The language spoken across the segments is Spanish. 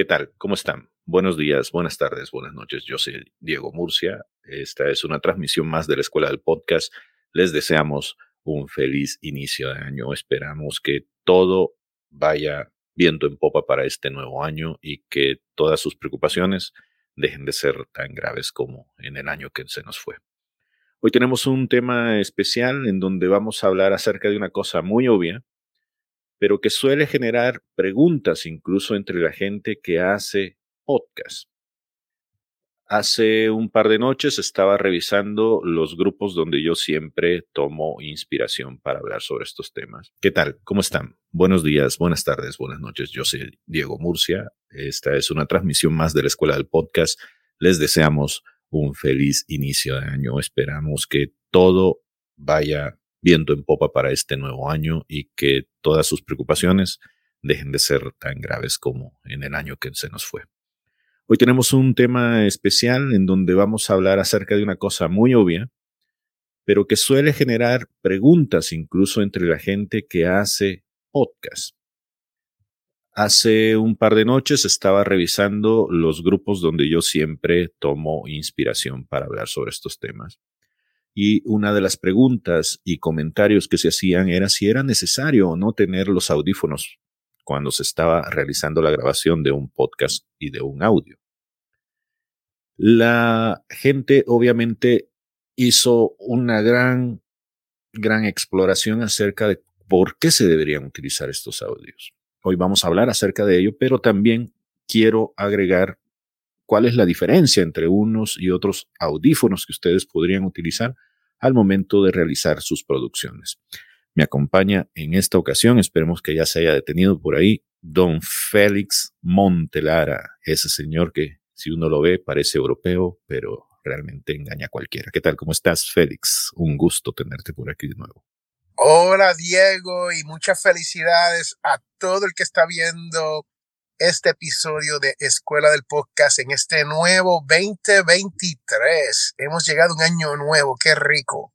¿Qué tal? ¿Cómo están? Buenos días, buenas tardes, buenas noches. Yo soy Diego Murcia. Esta es una transmisión más de la Escuela del Podcast. Les deseamos un feliz inicio de año. Esperamos que todo vaya viento en popa para este nuevo año y que todas sus preocupaciones dejen de ser tan graves como en el año que se nos fue. Hoy tenemos un tema especial en donde vamos a hablar acerca de una cosa muy obvia, pero que suele generar preguntas incluso entre la gente que hace podcast. Hace un par de noches estaba revisando los grupos donde yo siempre tomo inspiración para hablar sobre estos temas. ¿Qué tal? ¿Cómo están? Buenos días, buenas tardes, buenas noches. Yo soy Diego Murcia. Esta es una transmisión más de la Escuela del Podcast. Les deseamos un feliz inicio de año. Esperamos que todo vaya viento en popa para este nuevo año y que todas sus preocupaciones dejen de ser tan graves como en el año que se nos fue. Hoy tenemos un tema especial en donde vamos a hablar acerca de una cosa muy obvia, pero que suele generar preguntas incluso entre la gente que hace podcast. Hace un par de noches estaba revisando los grupos donde yo siempre tomo inspiración para hablar sobre estos temas y una de las preguntas y comentarios que se hacían era si era necesario o no tener los audífonos cuando se estaba realizando la grabación de un podcast y de un audio. La gente obviamente hizo una gran, gran exploración acerca de por qué se deberían utilizar estos audios. Hoy vamos a hablar acerca de ello, pero también quiero agregar cuál es la diferencia entre unos y otros audífonos que ustedes podrían utilizar al momento de realizar sus producciones. Me acompaña en esta ocasión, esperemos que ya se haya detenido por ahí, don Félix Montelara, ese señor que si uno lo ve parece europeo, pero realmente engaña a cualquiera. ¿Qué tal? ¿Cómo estás, Félix? Un gusto tenerte por aquí de nuevo. Hola, Diego, y muchas felicidades a todo el que está viendo este episodio de Escuela del Podcast en este nuevo 2023. Hemos llegado a un año nuevo, qué rico.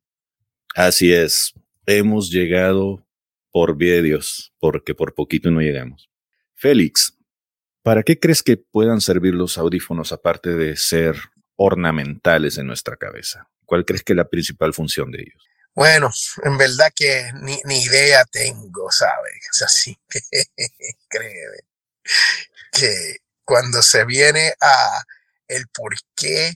Así es, hemos llegado por vía de Dios, porque por poquito no llegamos. Félix, ¿para qué crees que puedan servir los audífonos aparte de ser ornamentales en nuestra cabeza? ¿Cuál crees que es la principal función de ellos? Bueno, en verdad que ni, ni idea tengo, ¿sabes? O sea, sí, créeme que cuando se viene a el por qué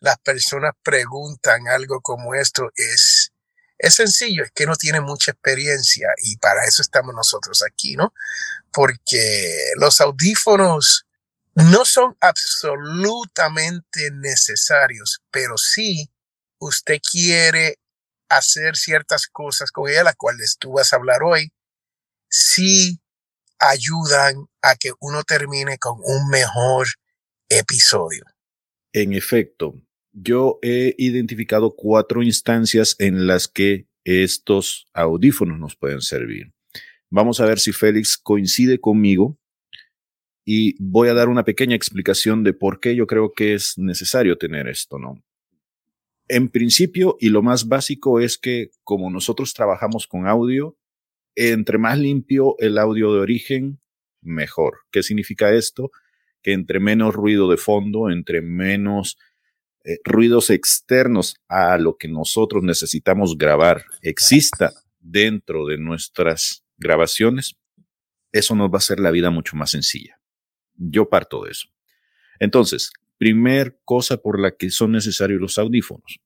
las personas preguntan algo como esto es, es sencillo, es que no tiene mucha experiencia y para eso estamos nosotros aquí, ¿no? Porque los audífonos no son absolutamente necesarios, pero sí usted quiere hacer ciertas cosas con ella, las cuales tú vas a hablar hoy, sí ayudan a que uno termine con un mejor episodio. En efecto, yo he identificado cuatro instancias en las que estos audífonos nos pueden servir. Vamos a ver si Félix coincide conmigo y voy a dar una pequeña explicación de por qué yo creo que es necesario tener esto, ¿no? En principio, y lo más básico es que como nosotros trabajamos con audio, entre más limpio el audio de origen, mejor. ¿Qué significa esto? Que entre menos ruido de fondo, entre menos eh, ruidos externos a lo que nosotros necesitamos grabar exista dentro de nuestras grabaciones, eso nos va a hacer la vida mucho más sencilla. Yo parto de eso. Entonces, primer cosa por la que son necesarios los audífonos.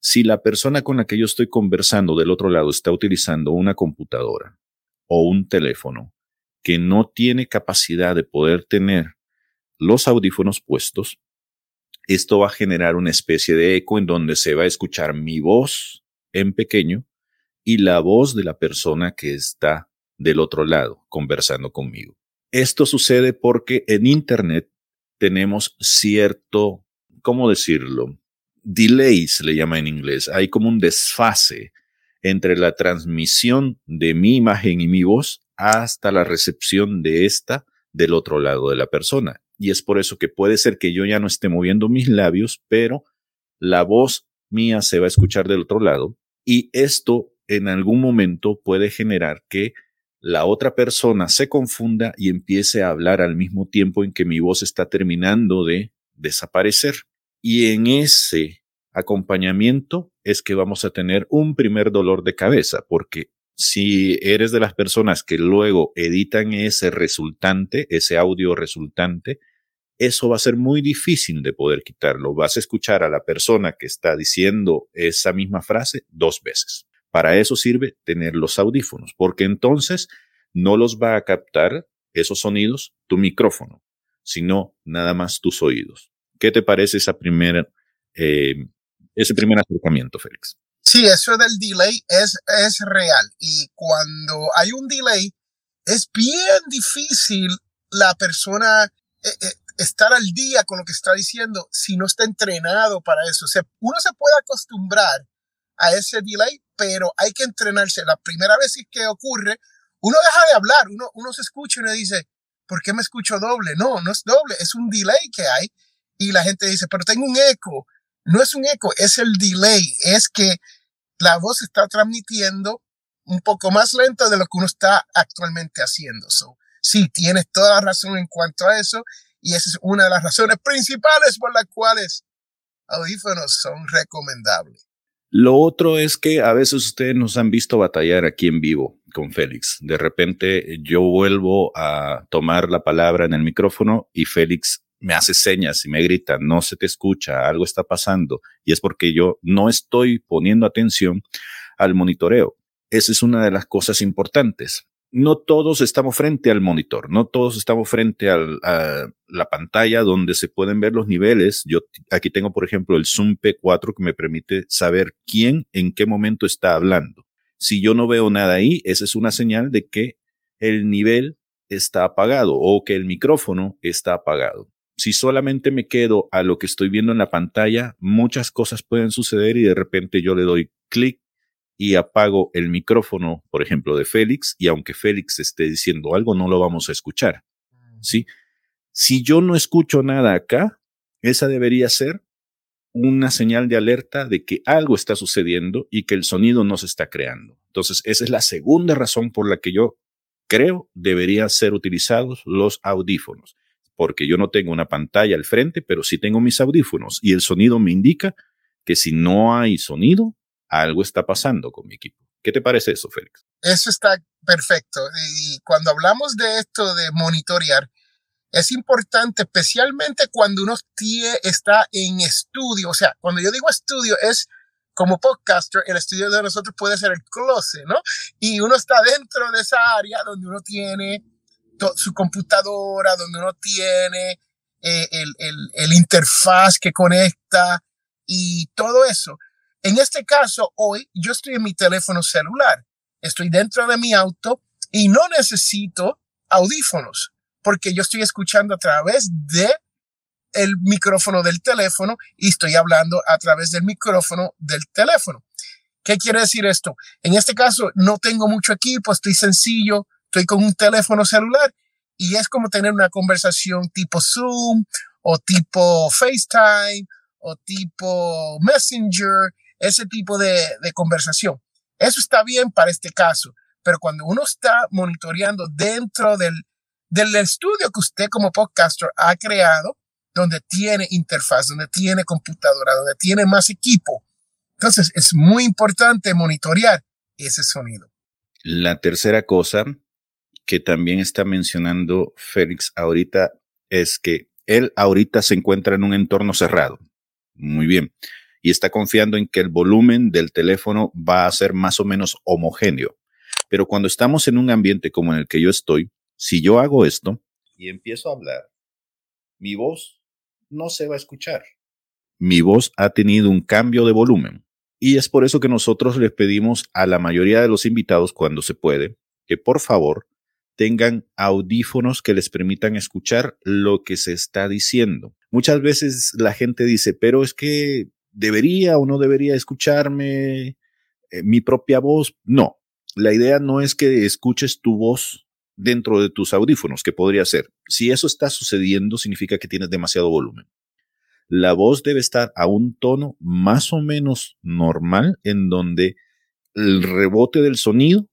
Si la persona con la que yo estoy conversando del otro lado está utilizando una computadora o un teléfono que no tiene capacidad de poder tener los audífonos puestos, esto va a generar una especie de eco en donde se va a escuchar mi voz en pequeño y la voz de la persona que está del otro lado conversando conmigo. Esto sucede porque en Internet tenemos cierto, ¿cómo decirlo? Delay se le llama en inglés. Hay como un desfase entre la transmisión de mi imagen y mi voz hasta la recepción de esta del otro lado de la persona. Y es por eso que puede ser que yo ya no esté moviendo mis labios, pero la voz mía se va a escuchar del otro lado y esto en algún momento puede generar que la otra persona se confunda y empiece a hablar al mismo tiempo en que mi voz está terminando de desaparecer. Y en ese acompañamiento es que vamos a tener un primer dolor de cabeza, porque si eres de las personas que luego editan ese resultante, ese audio resultante, eso va a ser muy difícil de poder quitarlo. Vas a escuchar a la persona que está diciendo esa misma frase dos veces. Para eso sirve tener los audífonos, porque entonces no los va a captar esos sonidos tu micrófono, sino nada más tus oídos. ¿Qué te parece esa primera, eh, ese primer acercamiento, Félix? Sí, eso del delay es, es real. Y cuando hay un delay, es bien difícil la persona eh, eh, estar al día con lo que está diciendo si no está entrenado para eso. O sea, uno se puede acostumbrar a ese delay, pero hay que entrenarse. La primera vez que ocurre, uno deja de hablar, uno, uno se escucha y uno dice, ¿por qué me escucho doble? No, no es doble, es un delay que hay. Y la gente dice, pero tengo un eco. No es un eco, es el delay. Es que la voz está transmitiendo un poco más lento de lo que uno está actualmente haciendo. So, sí, tienes toda la razón en cuanto a eso. Y esa es una de las razones principales por las cuales audífonos son recomendables. Lo otro es que a veces ustedes nos han visto batallar aquí en vivo con Félix. De repente yo vuelvo a tomar la palabra en el micrófono y Félix me hace señas y me grita, no se te escucha, algo está pasando. Y es porque yo no estoy poniendo atención al monitoreo. Esa es una de las cosas importantes no todos estamos frente al monitor, no todos estamos frente a la pantalla donde se pueden ver los niveles. Yo aquí tengo, por ejemplo, el Zoom P4 que me permite saber quién en qué momento está hablando. Si yo no veo nada ahí, esa es una señal de que el nivel está apagado o que el micrófono está apagado. Si solamente me quedo a lo que estoy viendo en la pantalla, muchas cosas pueden suceder y de repente yo le doy clic y apago el micrófono, por ejemplo, de Félix, y aunque Félix esté diciendo algo, no lo vamos a escuchar. ¿Sí? Si yo no escucho nada acá, esa debería ser una señal de alerta de que algo está sucediendo y que el sonido no se está creando. Entonces, esa es la segunda razón por la que yo creo deberían ser utilizados los audífonos, porque yo no tengo una pantalla al frente, pero sí tengo mis audífonos y el sonido me indica que si no hay sonido, algo está pasando con mi equipo. ¿Qué te parece eso, Félix? Eso está perfecto. Y cuando hablamos de esto de monitorear, es importante, especialmente cuando uno está en estudio. O sea, cuando yo digo estudio, es como podcaster, el estudio de nosotros puede ser el closet, ¿no? Y uno está dentro de esa área donde uno tiene su computadora, donde uno tiene eh, el, el, el interfaz que conecta y todo eso. En este caso, hoy yo estoy en mi teléfono celular, estoy dentro de mi auto y no necesito audífonos porque yo estoy escuchando a través de el micrófono del teléfono y estoy hablando a través del micrófono del teléfono. ¿Qué quiere decir esto? En este caso no tengo mucho equipo, estoy sencillo, estoy con un teléfono celular y es como tener una conversación tipo Zoom o tipo FaceTime o tipo Messenger ese tipo de, conversación. Eso está bien para este caso, pero cuando uno está monitoreando dentro del, del estudio que usted como podcaster ha creado, donde tiene interfaz, donde tiene computadora, donde tiene más equipo, entonces es muy importante monitorear ese sonido. La tercera cosa que también está mencionando Félix ahorita es que él ahorita se encuentra en un entorno cerrado. Muy bien y está confiando en que el volumen del teléfono va a ser más o menos homogéneo. Pero cuando estamos en un ambiente como en el que yo estoy, si yo hago esto y empiezo a hablar, mi voz no se va a escuchar. Mi voz ha tenido un cambio de volumen. Y es por eso que nosotros les pedimos a la mayoría de los invitados, cuando se puede, que por favor tengan audífonos que les permitan escuchar lo que se está diciendo. Muchas veces la gente dice, pero es que debería o no debería escucharme eh, mi propia voz. No, la idea no es que escuches tu voz dentro de tus audífonos, que podría ser. Si eso está sucediendo, significa que tienes demasiado volumen. La voz debe estar a un tono más o menos normal en donde el rebote del sonido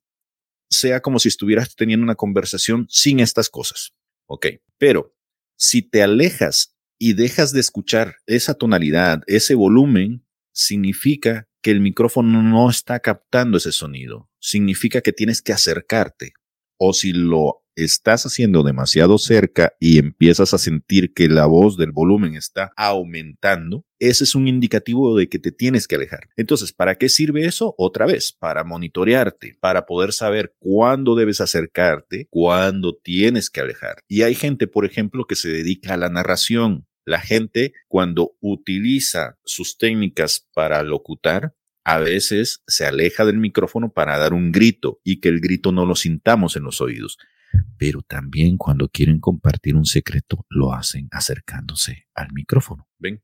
sea como si estuvieras teniendo una conversación sin estas cosas. Ok, pero si te alejas y dejas de escuchar esa tonalidad, ese volumen, significa que el micrófono no está captando ese sonido. Significa que tienes que acercarte. O si lo estás haciendo demasiado cerca y empiezas a sentir que la voz del volumen está aumentando, ese es un indicativo de que te tienes que alejar. Entonces, ¿para qué sirve eso? Otra vez, para monitorearte, para poder saber cuándo debes acercarte, cuándo tienes que alejar. Y hay gente, por ejemplo, que se dedica a la narración. La gente, cuando utiliza sus técnicas para locutar, a veces se aleja del micrófono para dar un grito y que el grito no lo sintamos en los oídos pero también cuando quieren compartir un secreto lo hacen acercándose al micrófono. ¿Ven?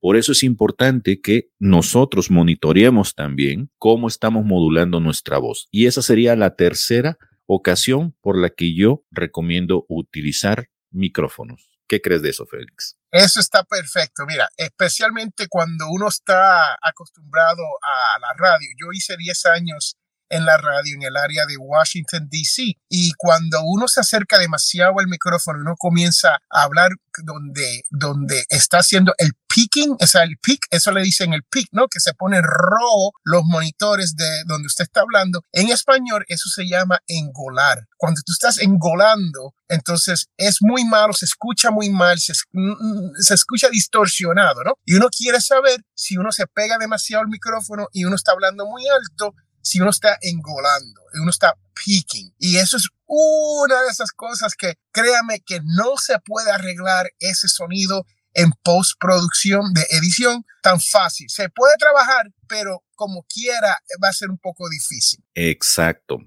Por eso es importante que nosotros monitoreemos también cómo estamos modulando nuestra voz. Y esa sería la tercera ocasión por la que yo recomiendo utilizar micrófonos. ¿Qué crees de eso, Félix? Eso está perfecto. Mira, especialmente cuando uno está acostumbrado a la radio. Yo hice 10 años en la radio en el área de Washington, D.C. Y cuando uno se acerca demasiado al micrófono, uno comienza a hablar donde, donde está haciendo el peaking, o sea, el peak, eso le dicen el peak, ¿no? Que se pone rojo los monitores de donde usted está hablando. En español, eso se llama engolar. Cuando tú estás engolando, entonces es muy malo, se escucha muy mal, se, se escucha distorsionado, ¿no? Y uno quiere saber si uno se pega demasiado al micrófono y uno está hablando muy alto, si uno está engolando, uno está peaking. Y eso es una de esas cosas que créame que no se puede arreglar ese sonido en postproducción de edición tan fácil. Se puede trabajar, pero como quiera va a ser un poco difícil. Exacto.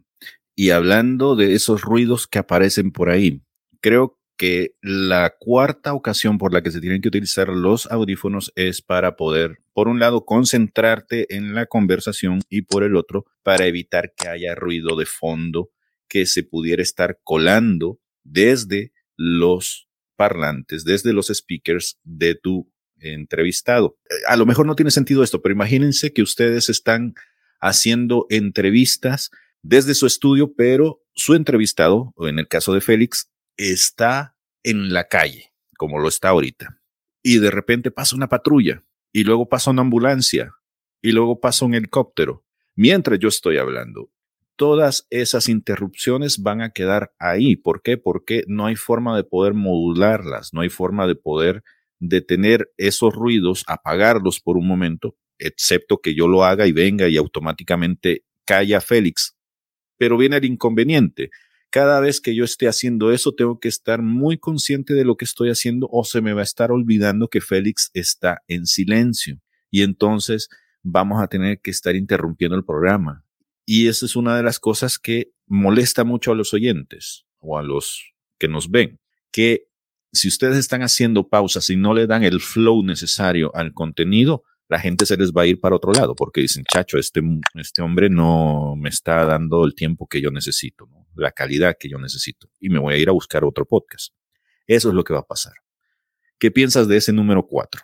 Y hablando de esos ruidos que aparecen por ahí, creo que la cuarta ocasión por la que se tienen que utilizar los audífonos es para poder, por un lado, concentrarte en la conversación y por el otro, para evitar que haya ruido de fondo que se pudiera estar colando desde los parlantes, desde los speakers de tu entrevistado. A lo mejor no tiene sentido esto, pero imagínense que ustedes están haciendo entrevistas desde su estudio, pero su entrevistado, o en el caso de Félix, está en la calle, como lo está ahorita, y de repente pasa una patrulla, y luego pasa una ambulancia, y luego pasa un helicóptero, mientras yo estoy hablando. Todas esas interrupciones van a quedar ahí. ¿Por qué? Porque no hay forma de poder modularlas, no hay forma de poder detener esos ruidos, apagarlos por un momento, excepto que yo lo haga y venga y automáticamente calla Félix. Pero viene el inconveniente cada vez que yo esté haciendo eso, tengo que estar muy consciente de lo que estoy haciendo o se me va a estar olvidando que Félix está en silencio. Y entonces vamos a tener que estar interrumpiendo el programa. Y esa es una de las cosas que molesta mucho a los oyentes o a los que nos ven, que si ustedes están haciendo pausas y no le dan el flow necesario al contenido, la gente se les va a ir para otro lado porque dicen, chacho, este, este hombre no me está dando el tiempo que yo necesito, la calidad que yo necesito y me voy a ir a buscar otro podcast. Eso es lo que va a pasar. ¿Qué piensas de ese número cuatro?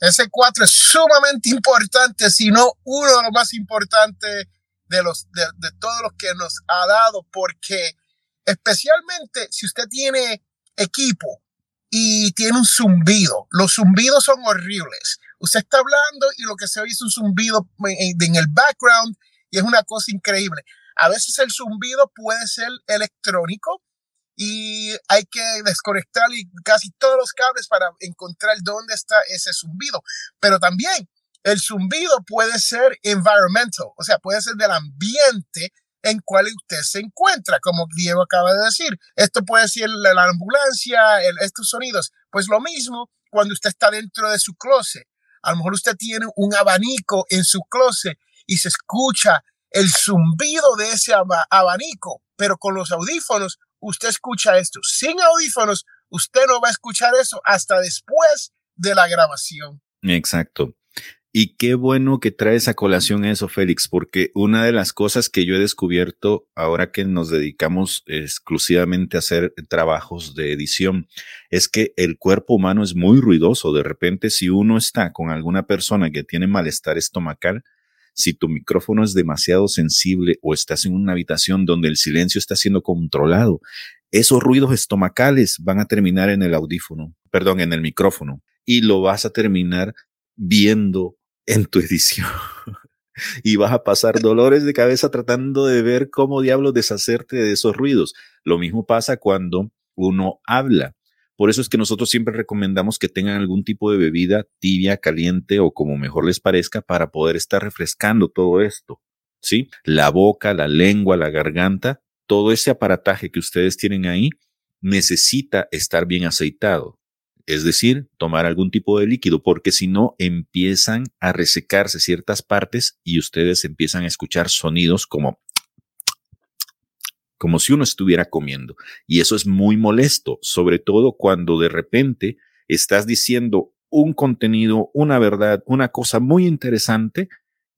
Ese cuatro es sumamente importante, si no uno de los más importantes de, los, de todos los que nos ha dado, porque especialmente si usted tiene equipo y tiene un zumbido, los zumbidos son horribles Usted está hablando y lo que se oye es un zumbido en el background y es una cosa increíble. A veces el zumbido puede ser electrónico y hay que desconectar casi todos los cables para encontrar dónde está ese zumbido. Pero también el zumbido puede ser environmental, o sea, puede ser del ambiente en cual usted se encuentra, como Diego acaba de decir. Esto puede ser la, ambulancia, estos sonidos. Pues lo mismo cuando usted está dentro de su closet. A lo mejor usted tiene un abanico en su closet y se escucha el zumbido de ese abanico, pero con los audífonos usted escucha esto. Sin audífonos, usted no va a escuchar eso hasta después de la grabación. Exacto. Y qué bueno que traes a colación eso, Félix, porque una de las cosas que yo he descubierto ahora que nos dedicamos exclusivamente a hacer trabajos de edición es que el cuerpo humano es muy ruidoso. De repente, si uno está con alguna persona que tiene malestar estomacal, Si tu micrófono es demasiado sensible o estás en una habitación donde el silencio está siendo controlado, esos ruidos estomacales van a terminar en el audífono, perdón, en el micrófono y lo vas a terminar viendo en tu edición. y vas a pasar dolores de cabeza tratando de ver cómo diablos deshacerte de esos ruidos. Lo mismo pasa cuando uno habla. Por eso es que nosotros siempre recomendamos que tengan algún tipo de bebida tibia, caliente o como mejor les parezca para poder estar refrescando todo esto. ¿Sí? La boca, la lengua, la garganta, todo ese aparataje que ustedes tienen ahí necesita estar bien aceitado. Es decir, tomar algún tipo de líquido, porque si no empiezan a resecarse ciertas partes y ustedes empiezan a escuchar sonidos como como si uno estuviera comiendo. Y eso es muy molesto, sobre todo cuando de repente estás diciendo un contenido, una verdad, una cosa muy interesante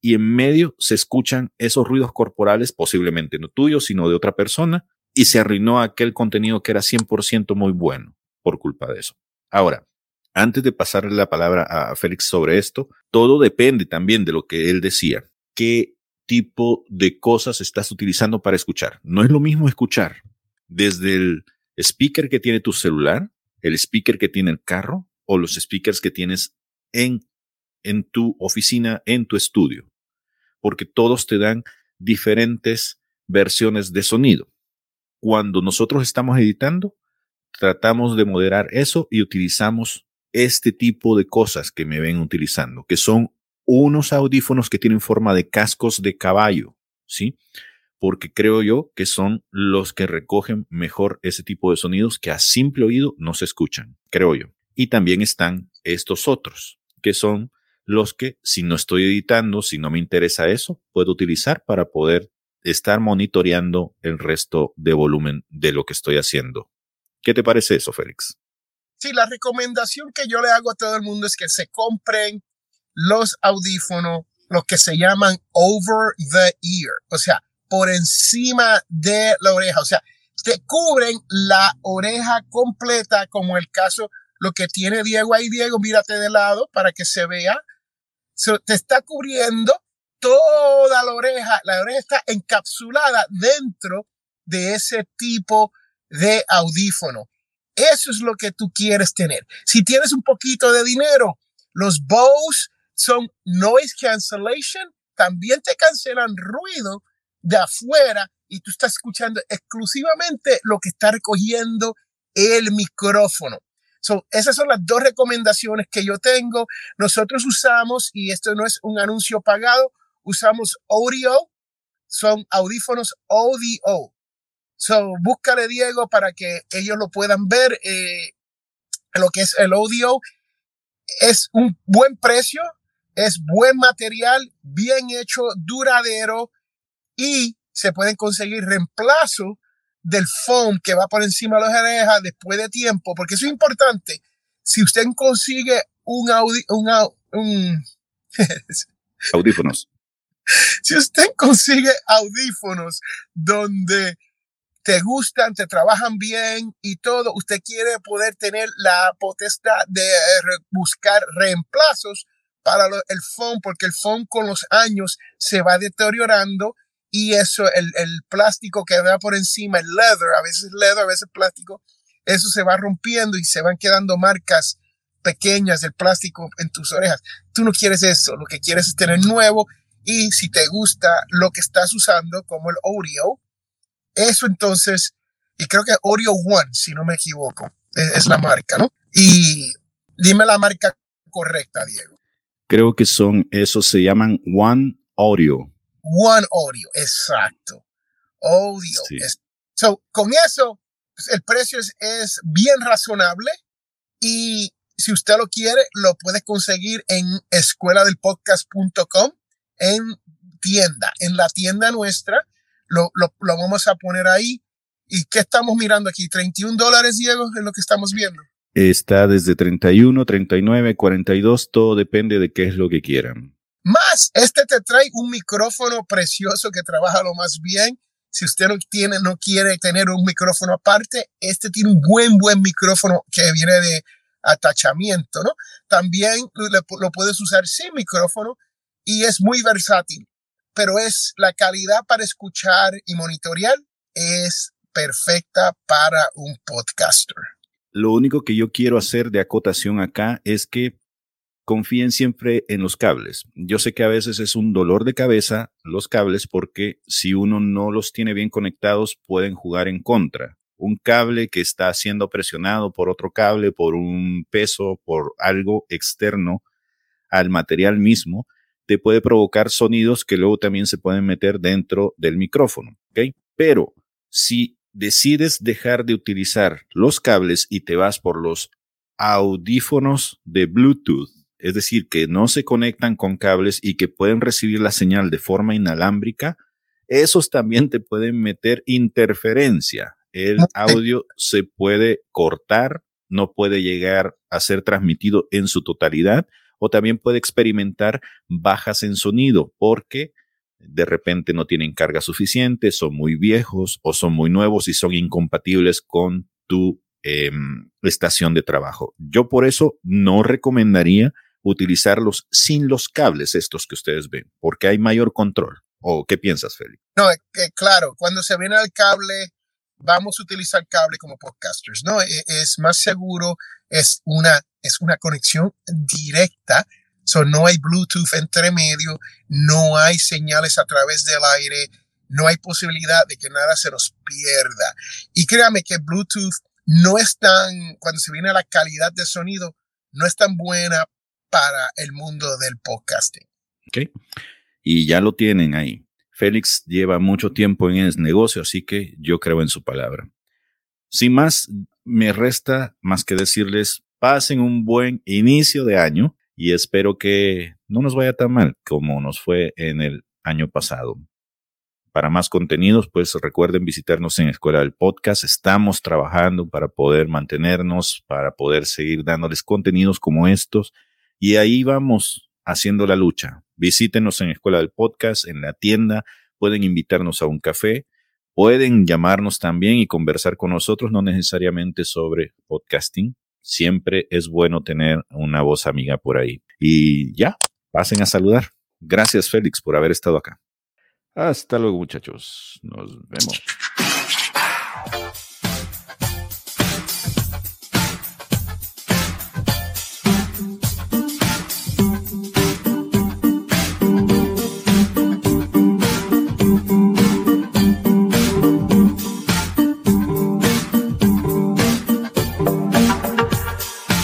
y en medio se escuchan esos ruidos corporales, posiblemente no tuyos, sino de otra persona, y se arruinó aquel contenido que era 100% muy bueno por culpa de eso. Ahora, antes de pasarle la palabra a Félix sobre esto, todo depende también de lo que él decía. ¿Qué tipo de cosas estás utilizando para escuchar. No es lo mismo escuchar desde el speaker que tiene tu celular, el speaker que tiene el carro o los speakers que tienes en, en tu oficina, en tu estudio, porque todos te dan diferentes versiones de sonido. Cuando nosotros estamos editando, tratamos de moderar eso y utilizamos este tipo de cosas que me ven utilizando, que son unos audífonos que tienen forma de cascos de caballo, ¿sí? Porque creo yo que son los que recogen mejor ese tipo de sonidos que a simple oído no se escuchan, creo yo. Y también están estos otros, que son los que si no estoy editando, si no me interesa eso, puedo utilizar para poder estar monitoreando el resto de volumen de lo que estoy haciendo. ¿Qué te parece eso, Félix? Sí, la recomendación que yo le hago a todo el mundo es que se compren los audífonos, los que se llaman over the ear, o sea, por encima de la oreja, o sea, te cubren la oreja completa, como el caso, lo que tiene Diego ahí, Diego, mírate de lado para que se vea, te está cubriendo toda la oreja, la oreja está encapsulada dentro de ese tipo de audífono. Eso es lo que tú quieres tener. Si tienes un poquito de dinero, los Bose son noise cancellation, también te cancelan ruido de afuera y tú estás escuchando exclusivamente lo que está recogiendo el micrófono. So, esas son las dos recomendaciones que yo tengo. Nosotros usamos, y esto no es un anuncio pagado, usamos audio, son audífonos audio. So, búscale Diego para que ellos lo puedan ver. Eh, lo que es el audio es un buen precio, es buen material, bien hecho, duradero y se pueden conseguir reemplazo del foam que va por encima de las orejas después de tiempo, porque eso es importante. Si usted consigue un, un audífonos. Si usted consigue audífonos donde te gustan, te trabajan bien y todo, usted quiere poder tener la potestad de buscar reemplazos, para el foam, porque el foam con los años se va deteriorando y eso, el, el plástico que va por encima, el leather, a veces leather, a veces plástico, eso se va rompiendo y se van quedando marcas pequeñas del plástico en tus orejas. Tú no quieres eso, lo que quieres es tener nuevo y si te gusta lo que estás usando como el Audio, eso entonces, y creo que Audio One, si no me equivoco, es, es la marca, ¿no? Y dime la marca correcta, Diego. Creo que son, esos se llaman One Audio. One Audio, exacto. Audio. So, con eso, pues, el precio es, bien razonable y si usted lo quiere, lo puede conseguir en escueladelpodcast.com en tienda, en la tienda nuestra. Lo, lo, lo, vamos a poner ahí. ¿Y qué estamos mirando aquí? 31 dólares, Diego, es lo que estamos viendo. Está desde 31, 39, 42, todo depende de qué es lo que quieran. Más, este te trae un micrófono precioso que trabaja lo más bien. Si usted no tiene, no quiere tener un micrófono aparte, este tiene un buen, buen micrófono que viene de atachamiento, ¿no? También lo puedes usar sin micrófono y es muy versátil, pero es la calidad para escuchar y monitorear es perfecta para un podcaster. Lo único que yo quiero hacer de acotación acá es que confíen siempre en los cables. Yo sé que a veces es un dolor de cabeza los cables porque si uno no los tiene bien conectados pueden jugar en contra. Un cable que está siendo presionado por otro cable, por un peso, por algo externo al material mismo, te puede provocar sonidos que luego también se pueden meter dentro del micrófono. Pero si decides dejar de utilizar los cables y te vas por los audífonos de Bluetooth, es decir, que no se conectan con cables y que pueden recibir la señal de forma inalámbrica, esos también te pueden meter interferencia. El audio se puede cortar, no puede llegar a ser transmitido en su totalidad o también puede experimentar bajas en sonido porque de repente no tienen carga suficiente, son muy viejos o son muy nuevos y son incompatibles con tu em, estación de trabajo. Yo por eso no recomendaría utilizarlos sin los cables estos que ustedes ven, porque hay mayor control. ¿O qué piensas, Félix? No, claro, cuando se viene al cable, vamos a utilizar cable como podcasters, ¿no? E, es, más seguro, es una, es una conexión directa, so no hay Bluetooth entre medio, no hay señales a través del aire, no hay posibilidad de que nada se nos pierda. Y créame que Bluetooth no es tan, cuando se viene a la calidad de sonido, no es tan buena para el mundo del podcasting. Y ya lo tienen ahí. Félix lleva mucho tiempo en ese negocio, así que yo creo en su palabra. Sin más, me resta más que decirles, pasen un buen inicio de año y espero que no nos vaya tan mal como nos fue en el año pasado. Para más contenidos, pues recuerden visitarnos en Escuela del Podcast. Estamos trabajando para poder mantenernos, para poder seguir dándoles contenidos como estos y ahí vamos haciendo la lucha. Visítenos en Escuela del Podcast, en la tienda, pueden invitarnos a un café, pueden llamarnos también y conversar con nosotros, no necesariamente sobre podcasting. Siempre es bueno tener una voz amiga por ahí. Y ya, pasen a saludar. Gracias, Félix, por haber estado acá. Hasta luego, muchachos. Nos vemos.